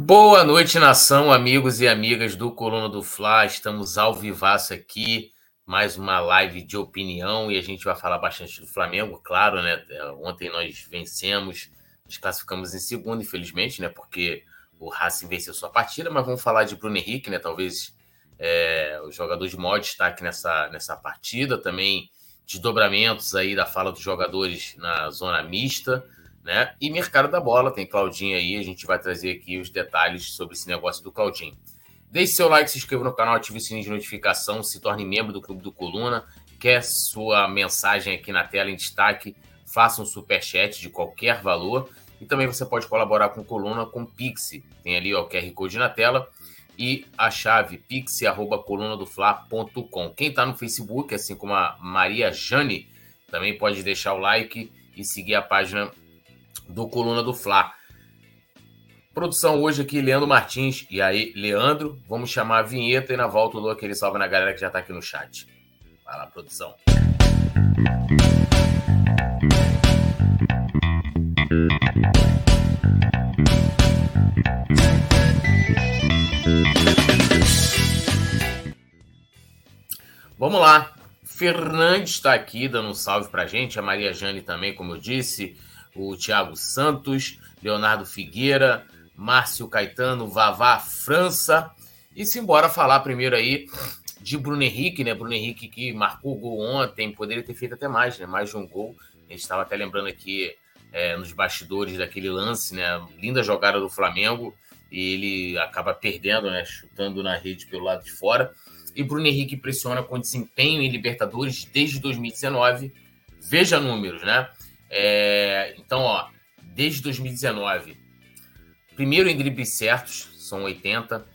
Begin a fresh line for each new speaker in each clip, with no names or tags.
Boa noite, nação, amigos e amigas do Coluna do Fla. Estamos ao vivaço aqui, mais uma live de opinião e a gente vai falar bastante do Flamengo, claro, né? Ontem nós vencemos, nos classificamos em segundo, infelizmente, né? Porque o Racing venceu sua partida, mas vamos falar de Bruno Henrique, né? Talvez é, o jogador de maior destaque nessa, nessa partida, também desdobramentos aí da fala dos jogadores na zona mista né? E mercado da bola, tem Claudinho aí, a gente vai trazer aqui os detalhes sobre esse negócio do Claudinho. Deixe seu like, se inscreva no canal, ative o sininho de notificação, se torne membro do Clube do Coluna, quer sua mensagem aqui na tela em destaque, faça um super chat de qualquer valor e também você pode colaborar com Coluna com Pix. Tem ali ó, o QR Code na tela e a chave pix@colunadofla.com. Quem está no Facebook, assim como a Maria Jane, também pode deixar o like e seguir a página do Coluna do Fla. Produção hoje aqui, Leandro Martins. E aí, Leandro, vamos chamar a vinheta e na volta eu dou aquele salve na galera que já tá aqui no chat. Vai lá, produção. Vamos lá. Fernandes está aqui dando um salve pra gente. A Maria Jane também, como eu disse o Thiago Santos, Leonardo Figueira, Márcio Caetano, Vavá França. E se embora falar primeiro aí de Bruno Henrique, né? Bruno Henrique que marcou o gol ontem, poderia ter feito até mais, né? Mais de um gol. A gente estava até lembrando aqui é, nos bastidores daquele lance, né? Linda jogada do Flamengo e ele acaba perdendo, né? Chutando na rede pelo lado de fora. E Bruno Henrique pressiona com desempenho em Libertadores desde 2019. Veja números, né? É, então, ó, desde 2019, primeiro em dribles certos, são 80.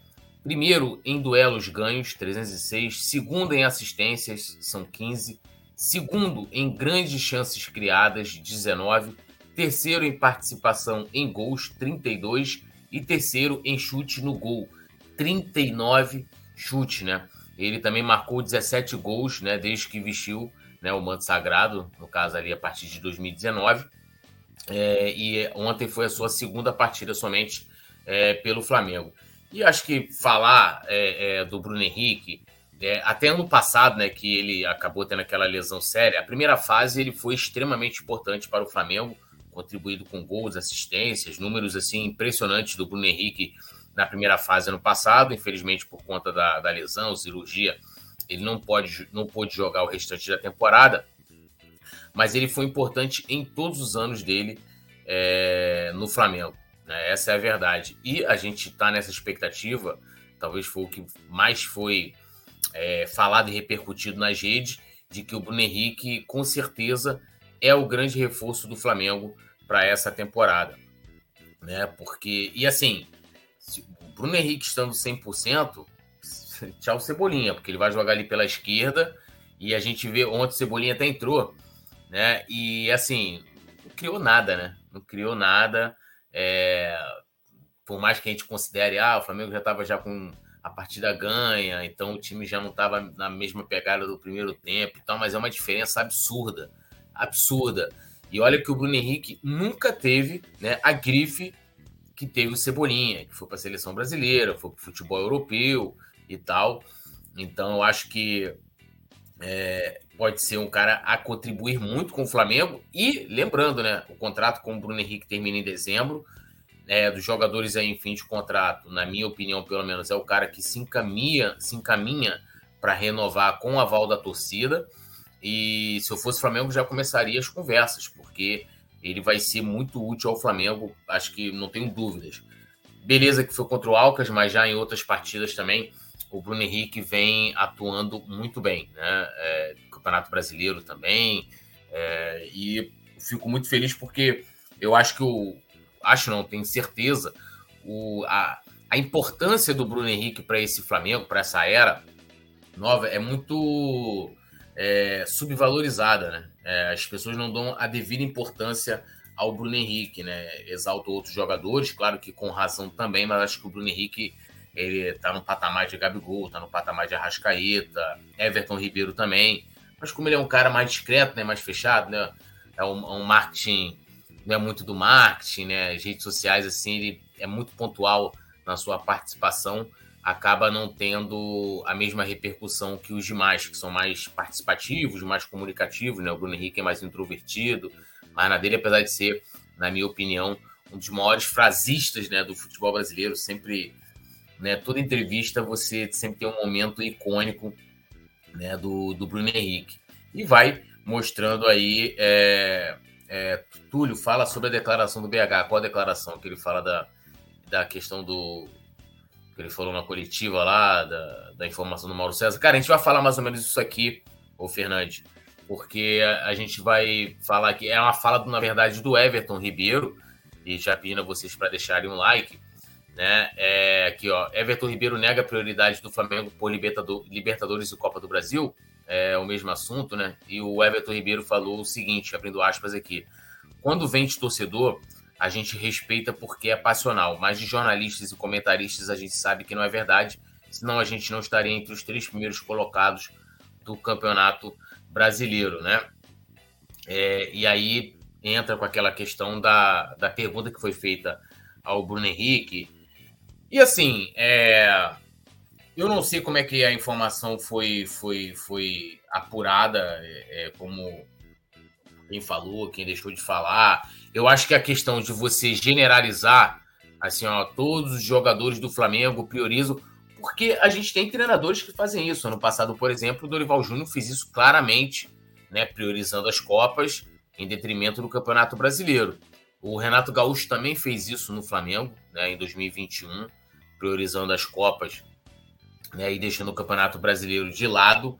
Primeiro em duelos ganhos, 306. Segundo em assistências, são 15. Segundo em grandes chances criadas, 19. Terceiro em participação em gols, 32. E terceiro em chute no gol, 39 chutes, né? Ele também marcou 17 gols, né? Desde que vestiu né, o manto sagrado, no caso ali a partir de 2019. É, e ontem foi a sua segunda partida somente é, pelo Flamengo. E acho que falar é, é do Bruno Henrique, é, até ano passado, né, que ele acabou tendo aquela lesão séria, a primeira fase ele foi extremamente importante para o Flamengo, contribuído com gols, assistências, números assim impressionantes do Bruno Henrique na primeira fase ano passado, infelizmente por conta da, da lesão, cirurgia, ele não pode não pôde jogar o restante da temporada, mas ele foi importante em todos os anos dele é, no Flamengo. Né? Essa é a verdade. E a gente está nessa expectativa, talvez foi o que mais foi é, falado e repercutido nas redes, de que o Bruno Henrique, com certeza, é o grande reforço do Flamengo para essa temporada. Né? Porque, e assim, o Bruno Henrique estando 100%, tchau Cebolinha, porque ele vai jogar ali pela esquerda e a gente vê ontem o Cebolinha até entrou, né? E assim, não criou nada, né? Não criou nada. É... Por mais que a gente considere, ah, o Flamengo já estava já com a partida ganha, então o time já não estava na mesma pegada do primeiro tempo e tal, mas é uma diferença absurda, absurda. E olha que o Bruno Henrique nunca teve né, a grife que teve o Cebolinha, que foi para a seleção brasileira, foi para o futebol europeu, e tal. Então, eu acho que é, pode ser um cara a contribuir muito com o Flamengo. E lembrando, né, o contrato com o Bruno Henrique termina em dezembro. É, dos jogadores aí em fim de contrato, na minha opinião, pelo menos, é o cara que se encaminha, se encaminha para renovar com o aval da torcida. E se eu fosse Flamengo, já começaria as conversas, porque ele vai ser muito útil ao Flamengo, acho que não tenho dúvidas. Beleza que foi contra o Alcas, mas já em outras partidas também o Bruno Henrique vem atuando muito bem, né? É, Campeonato Brasileiro também. É, e fico muito feliz porque eu acho que o. Acho não, tenho certeza. O, a, a importância do Bruno Henrique para esse Flamengo, para essa era nova, é muito é, subvalorizada, né? É, as pessoas não dão a devida importância ao Bruno Henrique, né? Exaltam outros jogadores, claro que com razão também, mas acho que o Bruno Henrique ele tá no patamar de Gabigol, tá no patamar de Arrascaeta, Everton Ribeiro também. Mas como ele é um cara mais discreto, né, mais fechado, né, é um, um marketing, não é muito do marketing, né, as redes sociais, assim, ele é muito pontual na sua participação, acaba não tendo a mesma repercussão que os demais, que são mais participativos, mais comunicativos, né? O Bruno Henrique é mais introvertido, mas na dele, apesar de ser, na minha opinião, um dos maiores frasistas né, do futebol brasileiro, sempre, né, toda entrevista você sempre tem um momento icônico né, do, do Bruno Henrique. E vai mostrando aí. É, é, Túlio, fala sobre a declaração do BH. Qual a declaração que ele fala da, da questão do. que ele falou na coletiva lá, da, da informação do Mauro César? Cara, a gente vai falar mais ou menos isso aqui, ô Fernandes, porque a, a gente vai falar que é uma fala, na verdade, do Everton Ribeiro, e já pedindo a vocês para deixarem um like. Né? É, aqui, ó. Everton Ribeiro nega a prioridade do Flamengo por Libertadores e Copa do Brasil é o mesmo assunto, né? E o Everton Ribeiro falou o seguinte, abrindo aspas aqui: quando vem de torcedor, a gente respeita porque é passional, mas de jornalistas e comentaristas a gente sabe que não é verdade, senão a gente não estaria entre os três primeiros colocados do campeonato brasileiro, né? É, e aí entra com aquela questão da, da pergunta que foi feita ao Bruno Henrique. E assim, é, eu não sei como é que a informação foi, foi, foi apurada, é, é, como quem falou, quem deixou de falar. Eu acho que a questão de você generalizar, assim, ó, todos os jogadores do Flamengo priorizam, porque a gente tem treinadores que fazem isso. Ano passado, por exemplo, o Dorival Júnior fez isso claramente, né, priorizando as Copas em detrimento do Campeonato Brasileiro. O Renato Gaúcho também fez isso no Flamengo, né, em 2021, priorizando as Copas né, e deixando o Campeonato Brasileiro de lado.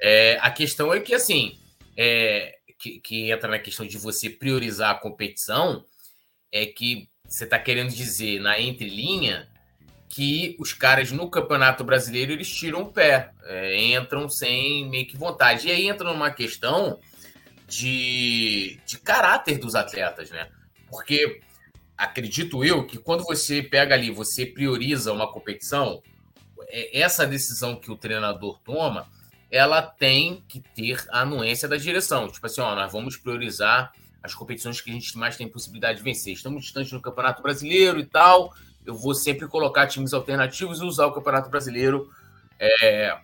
É, a questão é que, assim, é, que, que, entra na questão de você priorizar a competição, é que você está querendo dizer na entrelinha que os caras no Campeonato Brasileiro eles tiram o pé, é, entram sem meio que vontade. E aí entra numa questão de, de caráter dos atletas, né? Porque acredito eu que quando você pega ali, você prioriza uma competição, é, essa decisão que o treinador toma, ela tem que ter a anuência da direção. Tipo assim, ó, nós vamos priorizar as competições que a gente mais tem possibilidade de vencer. Estamos distantes no Campeonato Brasileiro e tal. Eu vou sempre colocar times alternativos e usar o Campeonato Brasileiro é,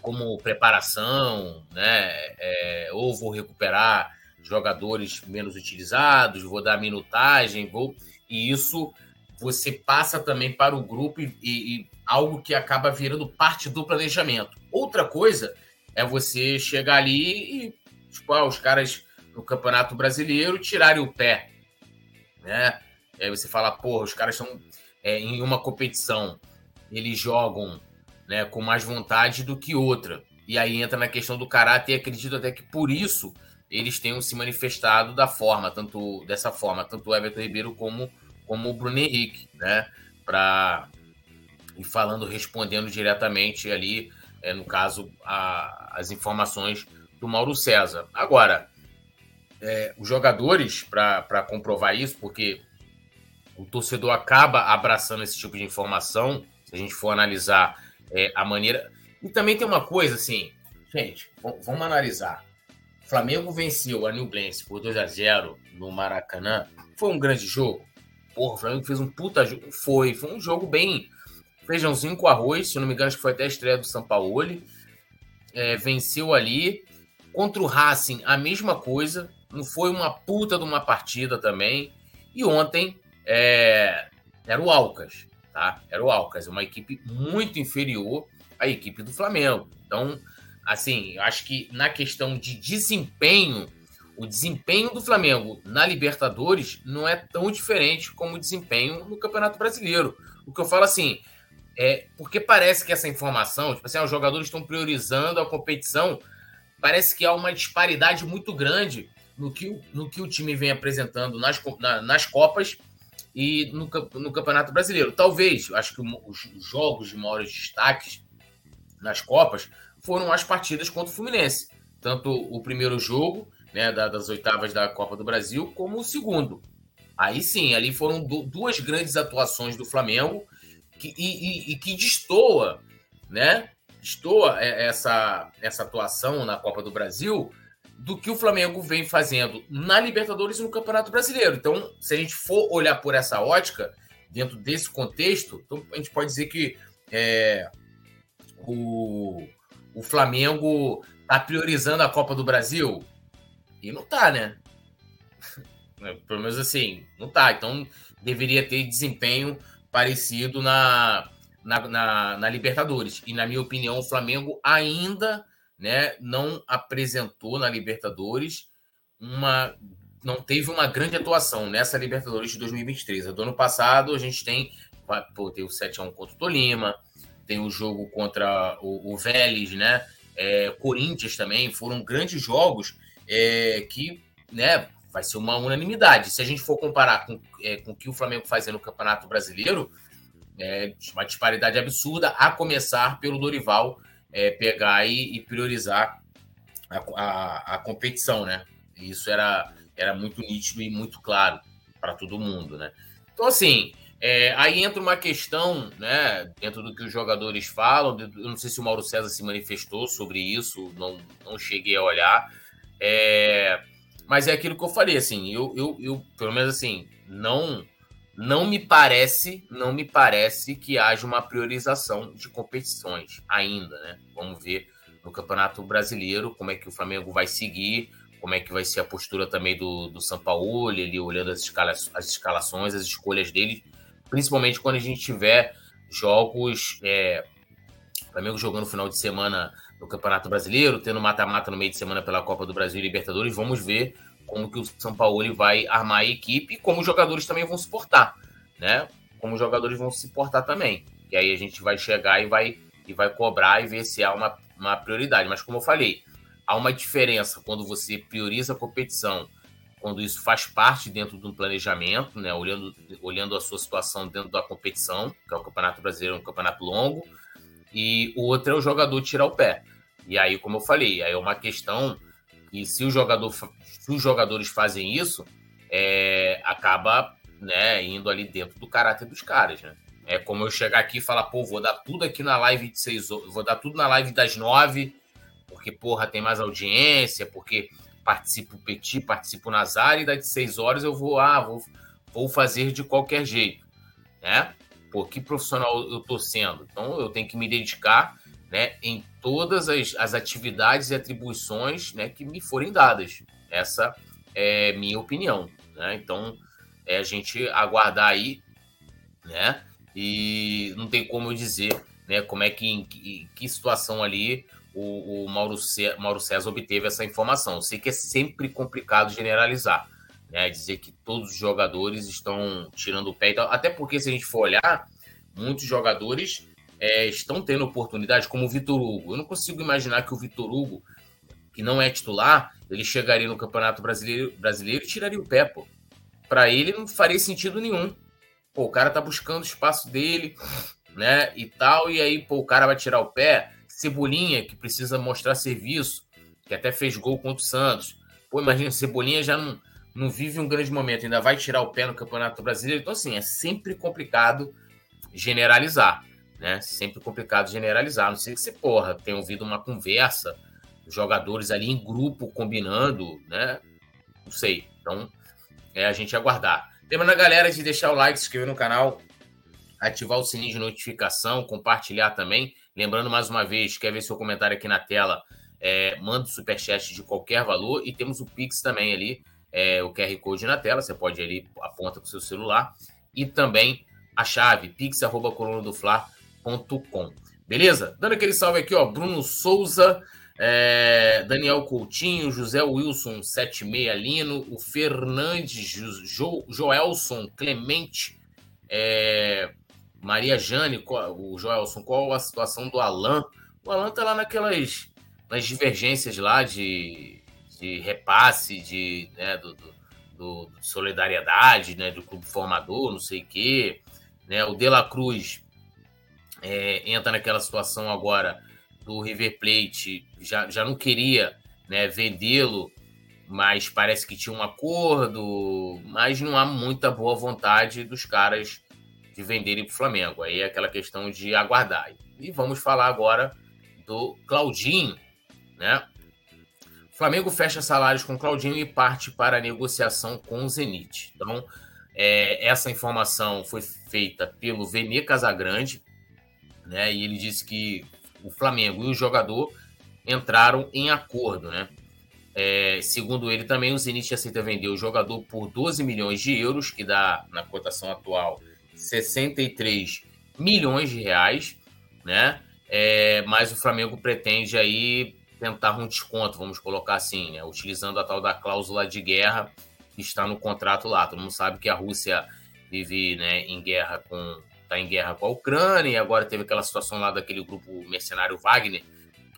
como preparação, né? É, ou vou recuperar jogadores menos utilizados, vou dar minutagem, vou. E isso você passa também para o grupo e, e, algo que acaba virando parte do planejamento. Outra coisa é você chegar ali e, tipo, ah, os caras no Campeonato Brasileiro tirarem o pé, né? E aí você fala, porra, os caras estão é, em uma competição, eles jogam né, com mais vontade do que outra. E aí entra na questão do caráter e acredito até que por isso eles tenham se manifestado da forma, tanto dessa forma, tanto o Everton Ribeiro como, como o Bruno Henrique, né? Para e falando, respondendo diretamente ali, é, no caso, a, as informações do Mauro César. Agora, é, os jogadores, para comprovar isso, porque o torcedor acaba abraçando esse tipo de informação, se a gente for analisar é, a maneira. E também tem uma coisa assim, gente, vamos analisar. Flamengo venceu a Newblense por 2 a 0 no Maracanã. Foi um grande jogo. Porra, o Flamengo fez um puta jogo. Foi, foi um jogo bem feijãozinho com arroz, se não me engano, acho que foi até a estreia do Sampaoli. É, venceu ali. Contra o Racing, a mesma coisa. Não foi uma puta de uma partida também. E ontem é, era o Alcas, tá? Era o Alcas, uma equipe muito inferior à equipe do Flamengo. Então, assim, acho que na questão de desempenho, o desempenho do Flamengo na Libertadores não é tão diferente como o desempenho no Campeonato Brasileiro. O que eu falo assim, é, porque parece que essa informação, tipo assim, ah, os jogadores estão priorizando a competição, parece que há uma disparidade muito grande no que, no que o time vem apresentando nas, na, nas Copas e no, no Campeonato Brasileiro. Talvez, acho que os jogos de maiores destaques nas Copas foram as partidas contra o Fluminense. Tanto o primeiro jogo, né, das oitavas da Copa do Brasil, como o segundo. Aí sim, ali foram duas grandes atuações do Flamengo que, e, e, e que destoa, né? Destoa essa, essa atuação na Copa do Brasil do que o Flamengo vem fazendo na Libertadores e no Campeonato Brasileiro. Então, se a gente for olhar por essa ótica, dentro desse contexto, então a gente pode dizer que é, o, o Flamengo está priorizando a Copa do Brasil? E não tá, né? Pelo menos assim, não tá. Então deveria ter desempenho parecido na, na, na, na, Libertadores. E, na minha opinião, o Flamengo ainda né, não apresentou na Libertadores uma. Não teve uma grande atuação nessa Libertadores de 2023. Do ano passado, a gente tem. Pô, tem o 7x1 contra o Tolima, tem o jogo contra o, o Vélez, né? É, Corinthians também. Foram grandes jogos é, que né, vai ser uma unanimidade. Se a gente for comparar com, é, com o que o Flamengo fazia no Campeonato Brasileiro, é uma disparidade absurda, a começar pelo Dorival é, pegar e, e priorizar a, a, a, competição, né? Isso era, era muito nítido e muito claro para todo mundo, né? Então, assim, é, aí entra uma questão, né, dentro do que os jogadores falam, eu não sei se o Mauro César se manifestou sobre isso, não, não cheguei a olhar, é, mas é aquilo que eu falei, assim, eu, eu, eu, pelo menos assim, não não me parece, não me parece que haja uma priorização de competições ainda, né? Vamos ver no Campeonato Brasileiro como é que o Flamengo vai seguir, como é que vai ser a postura também do, do Paulo, ele olhando as, escala, as escalações, as escolhas dele, principalmente quando a gente tiver jogos, é, Flamengo jogando no final de semana no Campeonato Brasileiro, tendo mata-mata no meio de semana pela Copa do Brasil e Libertadores. Vamos ver como que o São Paulo vai armar a equipe e como os jogadores também vão se portar, né? Como os jogadores vão se portar também. E aí a gente vai chegar e vai, e vai cobrar e ver se há uma, uma prioridade. Mas como eu falei, há uma diferença quando você prioriza a competição, quando isso faz parte dentro do planejamento, né? Olhando, olhando a sua situação dentro da competição, que é o Campeonato Brasileiro, um campeonato longo, e o outro é o jogador tirar o pé. E aí, como eu falei, aí é uma questão que se, o jogador, se os jogadores fazem isso, é, acaba né, indo ali dentro do caráter dos caras, né? É como eu chegar aqui e falar, pô, vou dar tudo aqui na live de seis vou dar tudo na live das nove, porque, porra, tem mais audiência, porque participo Petit, participo Nazar, e das seis horas eu vou, ah, vou, vou fazer de qualquer jeito, né? Pô, que profissional eu tô sendo? Então eu tenho que me dedicar né, em todas as, as atividades e atribuições né, que me forem dadas. Essa é minha opinião. Né? Então, é a gente aguardar aí, né? E não tem como eu dizer né, como é que, em que, que situação ali o, o Mauro, César, Mauro César obteve essa informação. Eu sei que é sempre complicado generalizar, né? Dizer que todos os jogadores estão tirando o pé e tal. Até porque, se a gente for olhar, muitos jogadores é, estão tendo oportunidade, como o Vitor Hugo. Eu não consigo imaginar que o Vitor Hugo, que não é titular, ele chegaria no Campeonato Brasileiro, brasileiro e tiraria o pé. Para ele não faria sentido nenhum. Pô, o cara tá buscando o espaço dele, né, e tal, e aí, pô, o cara vai tirar o pé. Cebolinha, que precisa mostrar serviço, que até fez gol contra o Santos. Pô, imagina, Cebolinha já não, não vive um grande momento, ainda vai tirar o pé no Campeonato Brasileiro. Então, assim, é sempre complicado generalizar né? Sempre complicado generalizar. Não sei se, porra, tem ouvido uma conversa, jogadores ali em grupo combinando, né? Não sei. Então, é a gente aguardar. Lembrando a galera de deixar o like, se inscrever no canal, ativar o sininho de notificação, compartilhar também. Lembrando mais uma vez, quer ver seu comentário aqui na tela, é, manda o superchat de qualquer valor e temos o Pix também ali, é, o QR Code na tela, você pode ali, aponta com o seu celular. E também a chave, pix.colunadoflar.com com Beleza? Dando aquele salve aqui, ó. Bruno Souza, é, Daniel Coutinho, José Wilson 76 Lino, o Fernandes, jo, Joelson Clemente, é, Maria Jane, o Joelson, qual a situação do Alan? O Alan tá lá naquelas nas divergências lá de, de repasse, de, né, do, do, do solidariedade, né, do clube formador, não sei o quê. Né, o De La Cruz é, entra naquela situação agora do River Plate, já, já não queria né, vendê-lo, mas parece que tinha um acordo, mas não há muita boa vontade dos caras de venderem para o Flamengo. Aí é aquela questão de aguardar. E vamos falar agora do Claudinho, né? O Flamengo fecha salários com Claudinho e parte para a negociação com o Zenit. Então, É, essa informação foi feita pelo Vene Casagrande, né? E ele disse que o Flamengo e o jogador entraram em acordo, né? É, segundo ele também, o Zenit aceita vender o jogador por 12 milhões de euros, que dá, na cotação atual, 63 milhões de reais, né? É, mas o Flamengo pretende aí tentar um desconto, vamos colocar assim, né? Utilizando a tal da cláusula de guerra que está no contrato lá. Todo mundo sabe que a Rússia vive né, em guerra com. está em guerra com a Ucrânia, e agora teve aquela situação lá daquele grupo mercenário Wagner,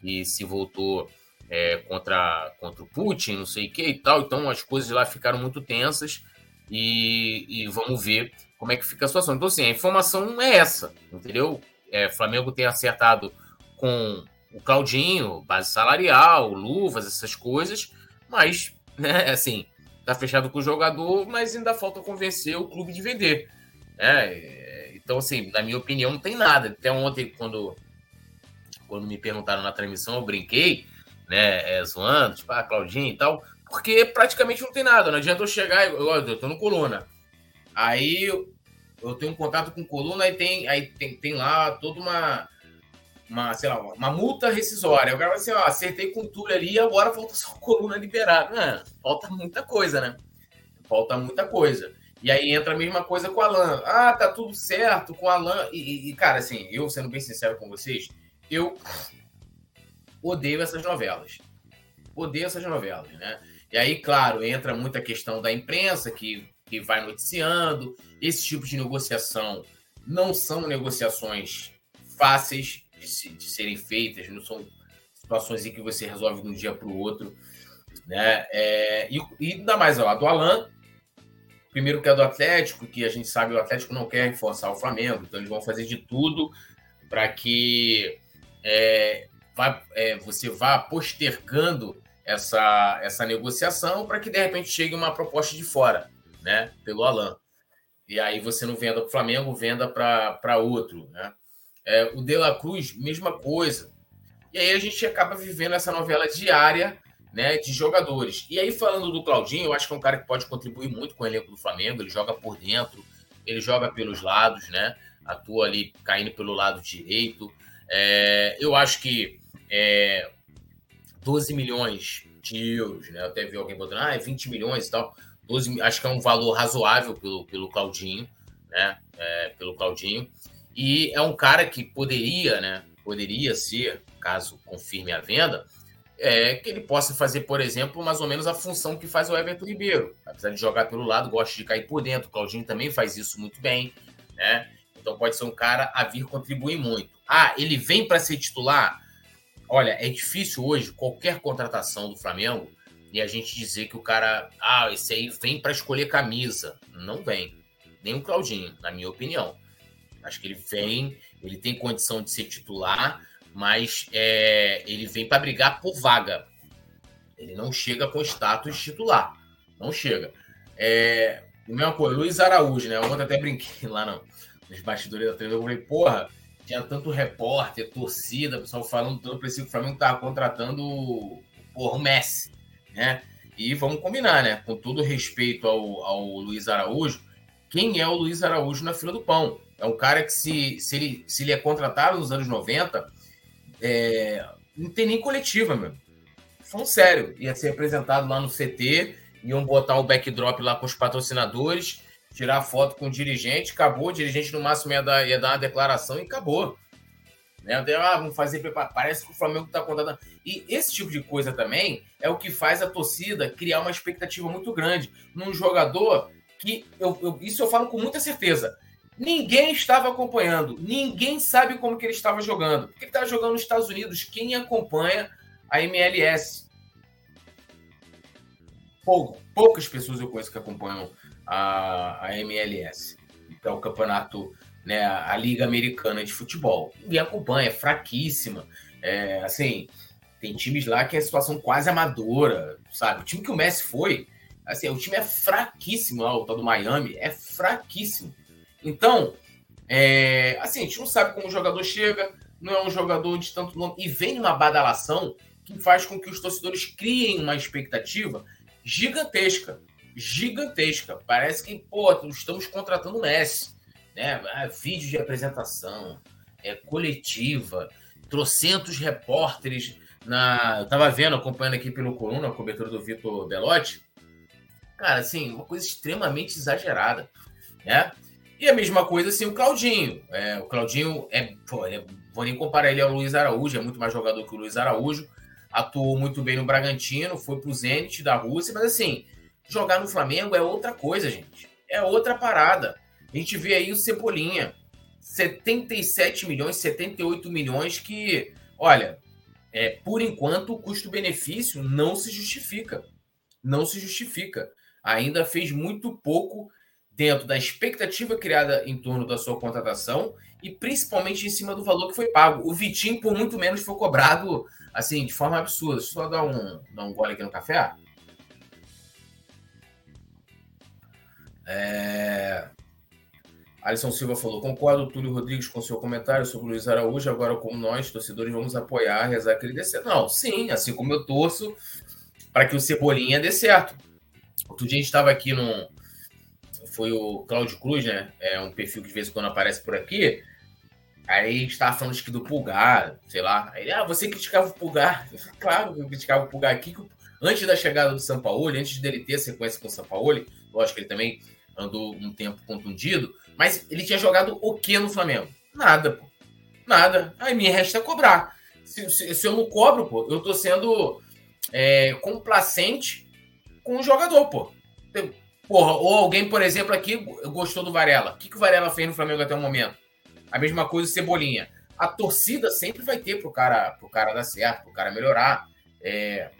que se voltou é, contra, contra o Putin, não sei o que e tal. Então as coisas lá ficaram muito tensas e, e vamos ver como é que fica a situação. Então, assim, a informação é essa, entendeu? É, Flamengo tem acertado com o Claudinho, base salarial, luvas, essas coisas, mas, né, assim, tá fechado com o jogador, mas ainda falta convencer o clube de vender. É, então, assim, na minha opinião, não tem nada. Até ontem, quando, quando me perguntaram na transmissão, eu brinquei, né, é, zoando, tipo, ah, Claudinho e tal, porque praticamente não tem nada. Não adianta eu chegar, eu, eu tô no coluna. Aí eu, tenho um contato com coluna e tem, aí tem, tem lá toda uma, uma, sei lá, uma multa rescisória. O cara vai assim, ó, acertei com tudo ali, agora falta só coluna liberada. Não, falta muita coisa, né? Falta muita coisa. E aí entra a mesma coisa com o Alan. Ah, tá tudo certo com o Alan. E, e, cara, assim, eu sendo bem sincero com vocês, eu odeio essas novelas. Odeio essas novelas, né? E aí, claro, entra muita questão da imprensa que, que vai noticiando. Esse tipo de negociação não são negociações fáceis de, se, de serem feitas, não são situações em que você resolve de um dia para o outro. Né? É, e, e ainda mais lado do Alan, primeiro que é do Atlético, que a gente sabe o Atlético não quer reforçar o Flamengo, então eles vão fazer de tudo para que é, vá, é, você vá postergando essa, essa negociação para que de repente chegue uma proposta de fora, né? Pelo Alan. E aí você não venda para o Flamengo, venda para outro, né? É, o De La Cruz, mesma coisa. E aí a gente acaba vivendo essa novela diária né, de jogadores. E aí, falando do Claudinho, eu acho que é um cara que pode contribuir muito com o elenco do Flamengo. Ele joga por dentro, ele joga pelos lados, né? Atua ali caindo pelo lado direito. É, eu acho que é, 12 milhões de euros, né? Eu até vi alguém botando, ah, é 20 milhões e tal. 12, acho que é um valor razoável pelo, pelo Claudinho, né? É, pelo Claudinho. E é um cara que poderia, né? Poderia ser, caso confirme a venda, é, que ele possa fazer, por exemplo, mais ou menos a função que faz o Everton Ribeiro. Apesar de jogar pelo lado, gosta de cair por dentro. O Claudinho também faz isso muito bem, né? Então pode ser um cara a vir contribuir muito. Ah, ele vem para ser titular? Olha, é difícil hoje qualquer contratação do Flamengo e a gente dizer que o cara, ah, esse aí vem para escolher camisa. Não vem. Nem o Claudinho, na minha opinião. Acho que ele vem, ele tem condição de ser titular, mas é, ele vem para brigar por vaga. Ele não chega com status titular. Não chega. É, a mesma coisa, Luiz Araújo, né? Ontem até brinquei lá no, nos bastidores da televisão. Eu falei, porra, tinha tanto repórter, torcida, pessoal falando tanto, parecia que o Flamengo estava contratando porra, o Messi, né? E vamos combinar, né? Com todo respeito ao, ao Luiz Araújo, quem é o Luiz Araújo na fila do pão? É um cara que, se, se, ele, se ele é contratado nos anos 90, é, não tem nem coletiva, meu. Falando sério, ia ser apresentado lá no CT, iam botar o backdrop lá com os patrocinadores, tirar foto com o dirigente, acabou. O dirigente no máximo ia dar, ia dar uma declaração e acabou. Né? Ah, vamos fazer. Parece que o Flamengo está contratando. E esse tipo de coisa também é o que faz a torcida criar uma expectativa muito grande num jogador que, eu, eu, isso eu falo com muita certeza, ninguém estava acompanhando, ninguém sabe como que ele estava jogando. Porque ele estava jogando nos Estados Unidos. Quem acompanha a MLS? Poucas pessoas eu conheço que acompanham a, a MLS, que é o campeonato, né, a Liga Americana de Futebol. Ninguém acompanha, é fraquíssima. É, assim, tem times lá que é situação quase amadora, sabe? O time que o Messi foi, assim, o time é fraquíssimo lá, o tal do Miami, é fraquíssimo. Então, é, assim, a gente não sabe como o jogador chega, não é um jogador de tanto nome, e vem uma badalação que faz com que os torcedores criem uma expectativa gigantesca gigantesca. Parece que, pô, estamos contratando o Messi. Né? Ah, vídeo de apresentação, é, coletiva, trocentos repórteres na. Eu tava vendo, acompanhando aqui pelo Coluna, a cobertura do Vitor Belotti. Cara, assim, uma coisa extremamente exagerada, né? E a mesma coisa, assim, o Claudinho. É, o Claudinho é, pô, é, vou nem comparar ele ao Luiz Araújo, é muito mais jogador que o Luiz Araújo. Atuou muito bem no Bragantino, foi pro Zenit da Rússia, mas assim, jogar no Flamengo é outra coisa, gente. É outra parada. A gente vê aí o Cebolinha, 77 milhões, 78 milhões que, olha, é, por enquanto o custo-benefício não se justifica. Não se justifica. Ainda fez muito pouco dentro da expectativa criada em torno da sua contratação e principalmente em cima do valor que foi pago. O Vitinho, por muito menos, foi cobrado assim, de forma absurda. Deixa eu só dar um, dar um gole aqui no café. É... Alisson Silva falou: concordo, Túlio Rodrigues, com seu comentário sobre o Luiz Araújo. Agora, como nós, torcedores, vamos apoiar, rezar que ele dê certo. Não, sim, assim como eu torço para que o Cebolinha dê certo. Outro dia a gente estava aqui no. Foi o Cláudio Cruz, né? É um perfil que de vez em quando aparece por aqui. Aí estava falando que do Pulgar, sei lá. Aí, ah, você criticava o Pulgar. Claro que eu criticava o Pulgar aqui. Antes da chegada do São Paulo, antes dele ter sequência com o São Paulo, lógico que ele também andou um tempo contundido mas ele tinha jogado o que no Flamengo? Nada, pô. Nada. Aí me resta cobrar. Se, se, se eu não cobro, pô, eu tô sendo é, complacente com o jogador, pô. Porra, ou alguém, por exemplo, aqui gostou do Varela. O que, que o Varela fez no Flamengo até o momento? A mesma coisa Cebolinha. A torcida sempre vai ter pro cara, pro cara dar certo, pro cara melhorar. É...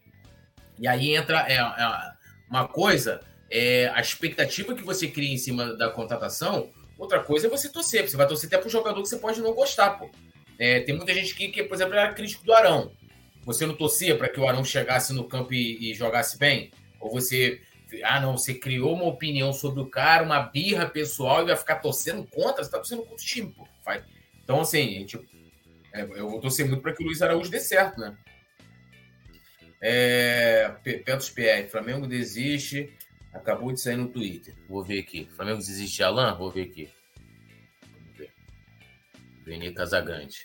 E aí entra é, é uma coisa, é, a expectativa que você cria em cima da contratação Outra coisa é você torcer. Você vai torcer até pro jogador que você pode não gostar, pô. É, tem muita gente que, que, por exemplo, era crítico do Arão. Você não torcia para que o Arão chegasse no campo e, e, jogasse bem? Ou você. Ah, não, você criou uma opinião sobre o cara, uma birra pessoal e vai ficar torcendo contra? Você tá torcendo contra o time, pô. Então, assim, gente, é, eu vou torcer muito para que o Luiz Araújo dê certo, né? É, Petros PR, Flamengo desiste Acabou de sair no Twitter. Vou ver aqui. Flamengo desiste de Alan? Vou ver aqui. Vamos ver. Veni Casagrande.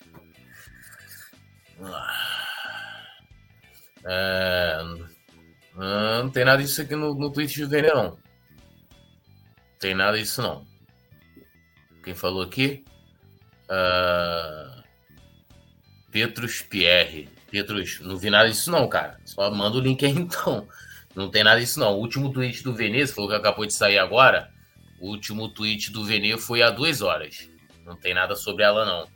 É... Não tem nada disso aqui no, no do Vene, não. Tem nada disso, não. Quem falou aqui? Uh... Petrus Pierre. Petrus, não vi nada disso, não, cara. Só manda o link aí, então. Não tem nada disso, não. O último tweet do Veneza, falou que acabou de sair agora. O último tweet do Veneza foi há duas horas. Não tem nada sobre ela, não.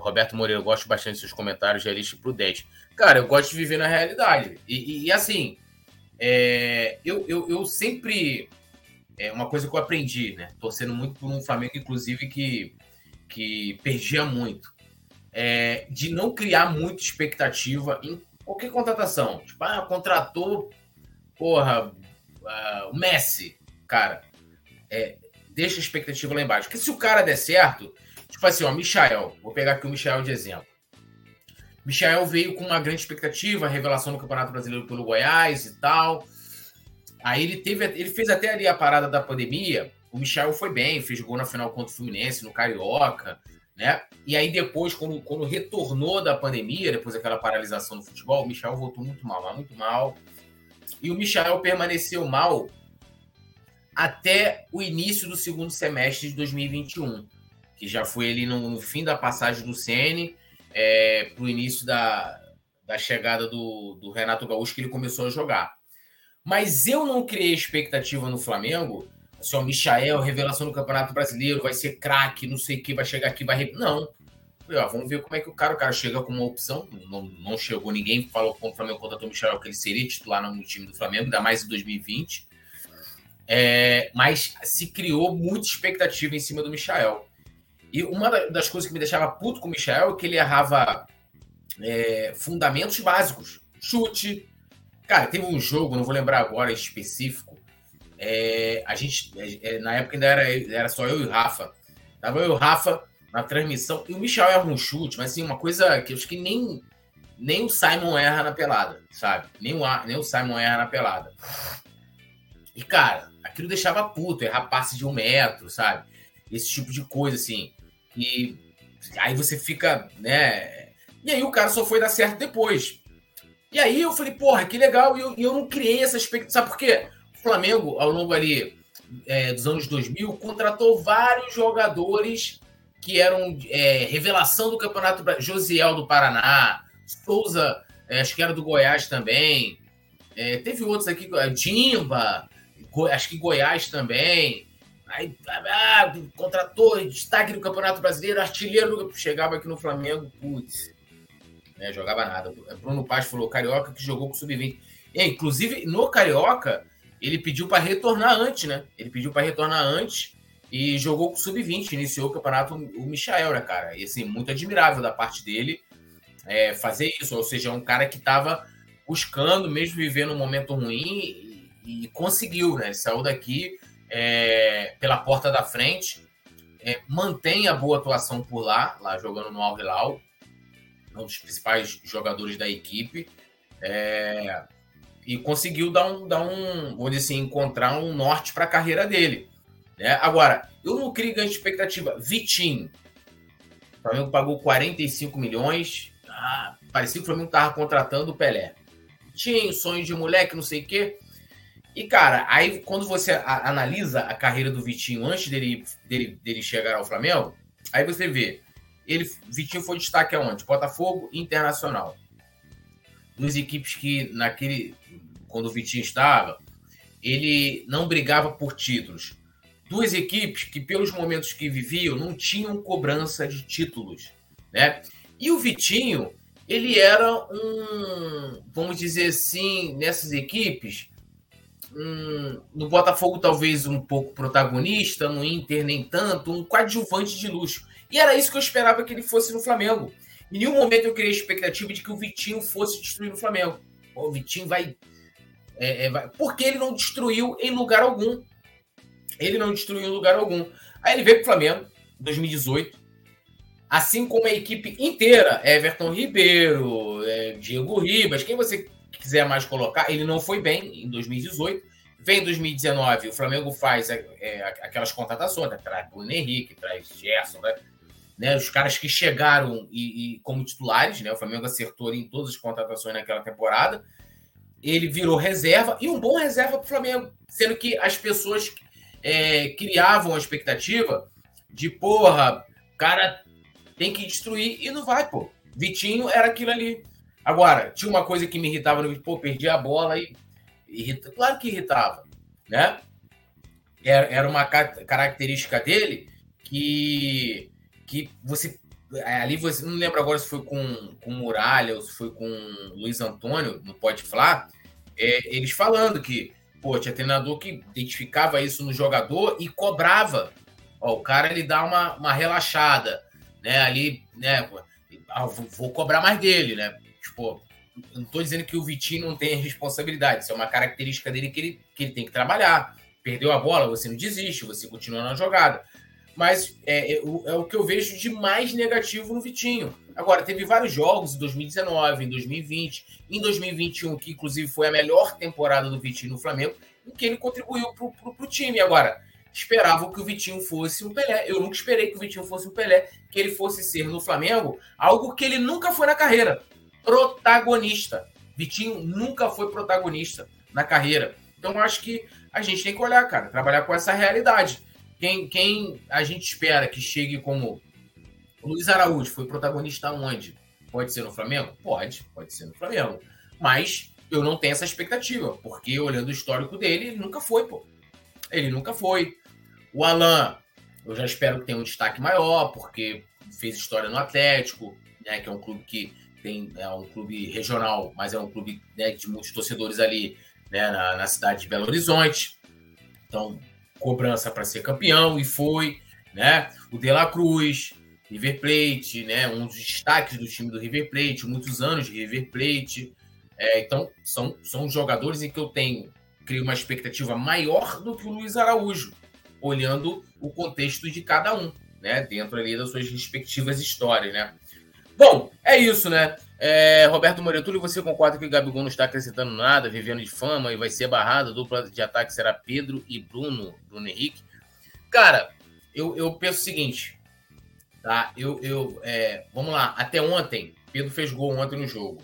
Roberto Moreira, eu gosto bastante dos seus comentários, realista e prudente. Cara, eu gosto de viver na realidade. E, e, e assim, é, eu, eu, eu sempre. É uma coisa que eu aprendi, né? Torcendo muito por um Flamengo, inclusive, que, que perdia muito. É, de não criar muita expectativa em qualquer contratação. Tipo, ah, contratou porra, uh, o Messi, cara, é, deixa a expectativa lá embaixo. Porque se o cara der certo, tipo assim, ó, Michael, vou pegar aqui o Michael de exemplo. Michael veio com uma grande expectativa, revelação no Campeonato Brasileiro pelo Goiás e tal. Aí ele teve, ele fez até ali a parada da pandemia. O Michel foi bem, fez gol na final contra o Fluminense, no Carioca, né? E aí depois, quando, quando retornou da pandemia, depois daquela paralisação no futebol, o Michel voltou muito mal, muito mal. E o Michael permaneceu mal até o início do segundo semestre de 2021, que já foi ali no, no fim da passagem do CN é, para o início da, da chegada do, do Renato Gaúcho, que ele começou a jogar. Mas eu não criei expectativa no Flamengo. Assim, o Michael, revelação do Campeonato Brasileiro, vai ser craque, não sei o que, vai chegar aqui, vai. Não. Ó, vamos ver como é que o cara, o cara chega com uma opção. Não, não chegou ninguém, falou com o Flamengo contratou o Michel que ele seria titular no time do Flamengo, ainda mais em 2020. É, mas se criou muita expectativa em cima do Michel. E uma das coisas que me deixava puto com o Michel é que ele errava é, fundamentos básicos. Chute. Cara, teve um jogo, não vou lembrar agora específico. É, a gente, é, na época ainda era, era só eu e o Rafa. Tava eu e o Rafa na transmissão. E o Michel erra um chute, mas assim, uma coisa que eu acho que nem, nem o Simon erra na pelada, sabe? Nem o, nem o Simon erra na pelada. E, cara, aquilo deixava puto, errar passe de um metro, sabe? Esse tipo de coisa, assim. E aí você fica, né? E aí o cara só foi dar certo depois. E aí eu falei, porra, que legal. E eu, eu não criei essa expectativa. Sabe por quê? O Flamengo, ao longo ali é, dos anos 2000, contratou vários jogadores que eram é, revelação do Campeonato Josiel do Paraná, Souza, é, acho que era do Goiás também. É, teve outros aqui, Dimba, acho que Goiás também. Aí ah, contratou destaque do Campeonato Brasileiro, artilheiro chegava aqui no Flamengo, putz, né, jogava nada. Bruno Paz falou Carioca que jogou com sub-20. Inclusive, no Carioca, ele pediu para retornar antes, né? Ele pediu para retornar antes e jogou com sub-20, iniciou o campeonato o Michael, né, cara? E assim, muito admirável da parte dele é, fazer isso, ou seja, é um cara que estava buscando, mesmo vivendo um momento ruim, e, e conseguiu, né? Ele saiu daqui é, pela porta da frente, é, mantém a boa atuação por lá, lá jogando no Al Hilal, um dos principais jogadores da equipe, é, e conseguiu dar um, dar um, vou dizer assim, encontrar um norte para a carreira dele. Né? Agora, eu não crio grande expectativa. Vitinho, o Flamengo pagou 45 milhões. Ah, parecia que o Flamengo estava contratando o Pelé. Tinha sonho de moleque, não sei o quê. E, cara, aí quando você analisa a carreira do Vitinho antes dele, dele, dele chegar ao Flamengo, aí você vê. Ele, Vitinho foi destaque aonde? Botafogo Internacional. Duas equipes que, naquele. Quando o Vitinho estava, ele não brigava por títulos. Duas equipes que, pelos momentos que viviam, não tinham cobrança de títulos. Né? E o Vitinho, ele era um, vamos dizer assim, nessas equipes, um, no Botafogo talvez um pouco protagonista, no Inter nem tanto, um coadjuvante de luxo. E era isso que eu esperava que ele fosse no Flamengo. Em nenhum momento eu criei a expectativa de que o Vitinho fosse destruir o Flamengo. O Vitinho vai, é, é, vai. Porque ele não destruiu em lugar algum. Ele não destruiu lugar algum. Aí ele veio para o Flamengo, 2018 assim como a equipe inteira, Everton Ribeiro, é, Diego Ribas, quem você quiser mais colocar, ele não foi bem em 2018. Vem em 2019, o Flamengo faz é, é, aquelas contratações, né? traz Bruno Henrique, traz Gerson, né? né? os caras que chegaram e, e, como titulares, né? o Flamengo acertou em todas as contratações naquela temporada. Ele virou reserva e um bom reserva para o Flamengo, sendo que as pessoas é, criavam a expectativa de porra, cara tem que destruir e não vai, pô. Vitinho era aquilo ali. Agora, tinha uma coisa que me irritava no pô, perdi a bola e. Claro que irritava, né? Era, era uma característica dele que, que você. Ali você. Não lembro agora se foi com, com Muralha ou se foi com Luiz Antônio, no Pode Falar. É, eles falando que, pô, tinha treinador que identificava isso no jogador e cobrava. Ó, o cara ele dá uma, uma relaxada né, ali, né, ah, vou cobrar mais dele, né? Tipo, não estou dizendo que o Vitinho não tem responsabilidade, isso é uma característica dele que ele, que ele tem que trabalhar. Perdeu a bola, você não desiste, você continua na jogada. Mas é, é, é o que eu vejo de mais negativo no Vitinho. Agora, teve vários jogos em 2019, em 2020, em 2021, que inclusive foi a melhor temporada do Vitinho no Flamengo, em que ele contribuiu para o time. Agora, esperavam que o Vitinho fosse um Pelé. Eu nunca esperei que o Vitinho fosse um Pelé, que ele fosse ser no Flamengo algo que ele nunca foi na carreira. Protagonista. Vitinho nunca foi protagonista na carreira. Então acho que a gente tem que olhar, cara, trabalhar com essa realidade. Quem, quem a gente espera que chegue como Luiz Araújo foi protagonista onde? Pode ser no Flamengo? Pode, pode ser no Flamengo. Mas eu não tenho essa expectativa, porque olhando o histórico dele, ele nunca foi, pô. Ele nunca foi. O Alan, eu já espero que tenha um destaque maior, porque fez história no Atlético, né, que é um clube que tem é um clube regional, mas é um clube né, de muitos torcedores ali né, na, na cidade de Belo Horizonte. Então, cobrança para ser campeão e foi, né? O De La Cruz, River Plate, né? Um dos destaques do time do River Plate, muitos anos de River Plate. É, então, são, são jogadores em que eu tenho, crio uma expectativa maior do que o Luiz Araújo olhando o contexto de cada um, né? Dentro ali das suas respectivas histórias, né? Bom, é isso, né? É, Roberto Moretulli, você concorda que o Gabigol não está acrescentando nada, vivendo de fama e vai ser barrado? A dupla de ataque será Pedro e Bruno, Bruno Henrique. Cara, eu, eu penso o seguinte, tá? Eu, eu, é, vamos lá, até ontem, Pedro fez gol ontem no jogo.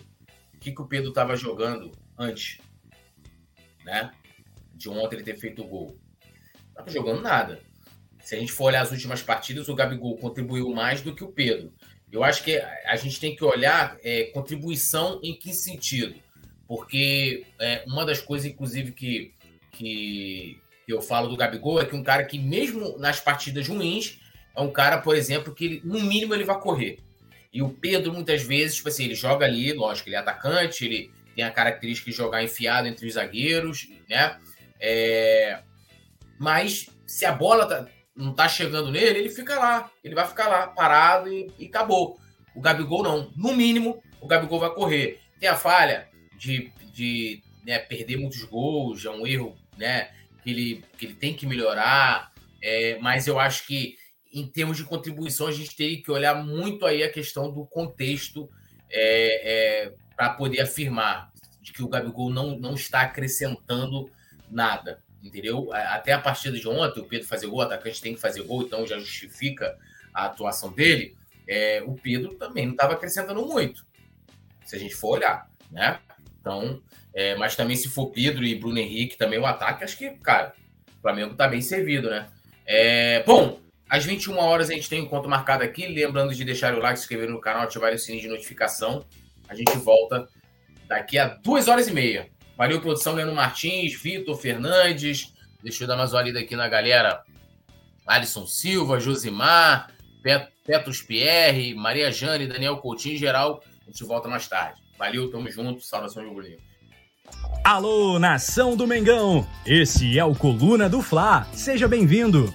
O que, que o Pedro estava jogando antes? Né? De ontem ele ter feito o gol. Não estava jogando nada. Se a gente for olhar as últimas partidas, o Gabigol contribuiu mais do que o Pedro. Eu acho que a gente tem que olhar é, contribuição em que sentido? Porque é, uma das coisas, inclusive, que, que, eu falo do Gabigol é que um cara que, mesmo nas partidas ruins, é um cara, por exemplo, que no mínimo ele vai correr. E o Pedro, muitas vezes, tipo assim, ele joga ali, lógico, ele é atacante, ele tem a característica de jogar enfiado entre os zagueiros, né? É... Mas se a bola tá, não tá chegando nele, ele fica lá. Ele vai ficar lá, parado e, e acabou. O Gabigol não. No mínimo, o Gabigol vai correr. Tem a falha de, de né, perder muitos gols, é um erro né, que, ele, que ele tem que melhorar. É, mas eu acho que, em termos de contribuição, a gente teria que olhar muito aí a questão do contexto é, é, para poder afirmar de que o Gabigol não, não está acrescentando nada entendeu? Até a partida de ontem, o Pedro fazer gol, o atacante tem que fazer gol, então já justifica a atuação dele. É, o Pedro também não estava acrescentando muito, se a gente for olhar, né? Então, é, mas também se for Pedro e Bruno Henrique, também o ataque, acho que, cara, o Flamengo tá bem servido, né? É, bom, às 21 horas a gente tem um encontro marcado aqui. Lembrando de deixar o like, se inscrever no canal, ativar o sininho de notificação. A gente volta daqui a duas horas e meia. Valeu, produção Leandro Martins, Vitor Fernandes. Deixa eu dar mais uma lida aqui na galera. Alisson Silva, Josimar, Petros Pierre, Maria Jane, Daniel Coutinho, em geral. A gente volta mais tarde. Valeu, tamo junto. Saudações, Rubro
Alô, nação do Mengão! Esse é o Coluna do Fla. Seja bem-vindo!